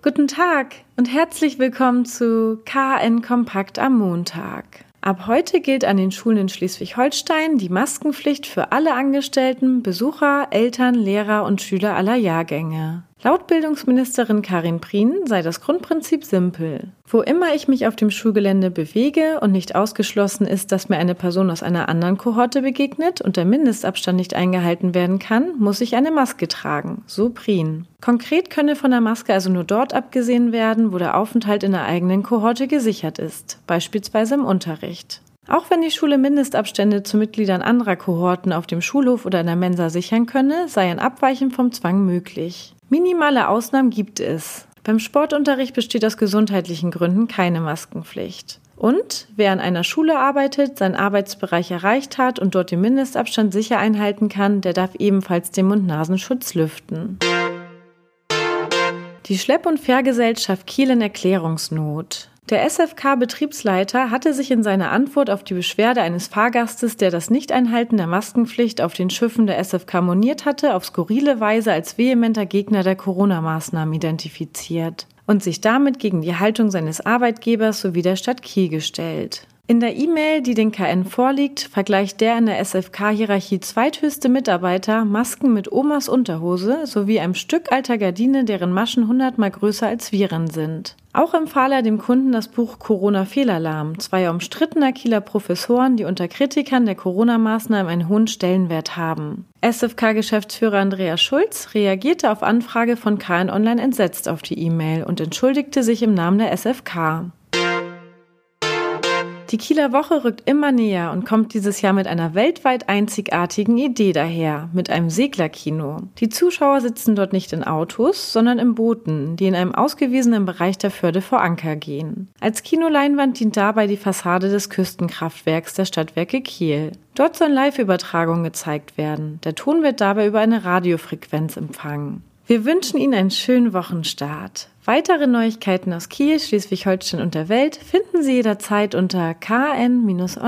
Guten Tag und herzlich willkommen zu KN Kompakt am Montag. Ab heute gilt an den Schulen in Schleswig-Holstein die Maskenpflicht für alle Angestellten, Besucher, Eltern, Lehrer und Schüler aller Jahrgänge. Laut Bildungsministerin Karin Prien sei das Grundprinzip simpel. Wo immer ich mich auf dem Schulgelände bewege und nicht ausgeschlossen ist, dass mir eine Person aus einer anderen Kohorte begegnet und der Mindestabstand nicht eingehalten werden kann, muss ich eine Maske tragen, so Prien. Konkret könne von der Maske also nur dort abgesehen werden, wo der Aufenthalt in der eigenen Kohorte gesichert ist, beispielsweise im Unterricht. Auch wenn die Schule Mindestabstände zu Mitgliedern anderer Kohorten auf dem Schulhof oder in der Mensa sichern könne, sei ein Abweichen vom Zwang möglich. Minimale Ausnahmen gibt es. Beim Sportunterricht besteht aus gesundheitlichen Gründen keine Maskenpflicht. Und wer an einer Schule arbeitet, seinen Arbeitsbereich erreicht hat und dort den Mindestabstand sicher einhalten kann, der darf ebenfalls den Mund-Nasenschutz lüften. Die Schlepp- und Fährgesellschaft Kiel in Erklärungsnot. Der SFK-Betriebsleiter hatte sich in seiner Antwort auf die Beschwerde eines Fahrgastes, der das Nichteinhalten der Maskenpflicht auf den Schiffen der SFK moniert hatte, auf skurrile Weise als vehementer Gegner der Corona-Maßnahmen identifiziert und sich damit gegen die Haltung seines Arbeitgebers sowie der Stadt Kiel gestellt. In der E-Mail, die den KN vorliegt, vergleicht der in der SFK-Hierarchie zweithöchste Mitarbeiter Masken mit Omas Unterhose sowie einem Stück alter Gardine, deren Maschen hundertmal größer als Viren sind. Auch empfahl er dem Kunden das Buch Corona Fehlalarm zweier umstrittener Kieler Professoren, die unter Kritikern der Corona-Maßnahmen einen hohen Stellenwert haben. SFK-Geschäftsführer Andreas Schulz reagierte auf Anfrage von KN Online entsetzt auf die E-Mail und entschuldigte sich im Namen der SFK. Die Kieler Woche rückt immer näher und kommt dieses Jahr mit einer weltweit einzigartigen Idee daher, mit einem Seglerkino. Die Zuschauer sitzen dort nicht in Autos, sondern in Booten, die in einem ausgewiesenen Bereich der Förde vor Anker gehen. Als Kinoleinwand dient dabei die Fassade des Küstenkraftwerks der Stadtwerke Kiel. Dort sollen Live-Übertragungen gezeigt werden. Der Ton wird dabei über eine Radiofrequenz empfangen. Wir wünschen Ihnen einen schönen Wochenstart. Weitere Neuigkeiten aus Kiel, Schleswig-Holstein und der Welt finden Sie jederzeit unter kn-online.de.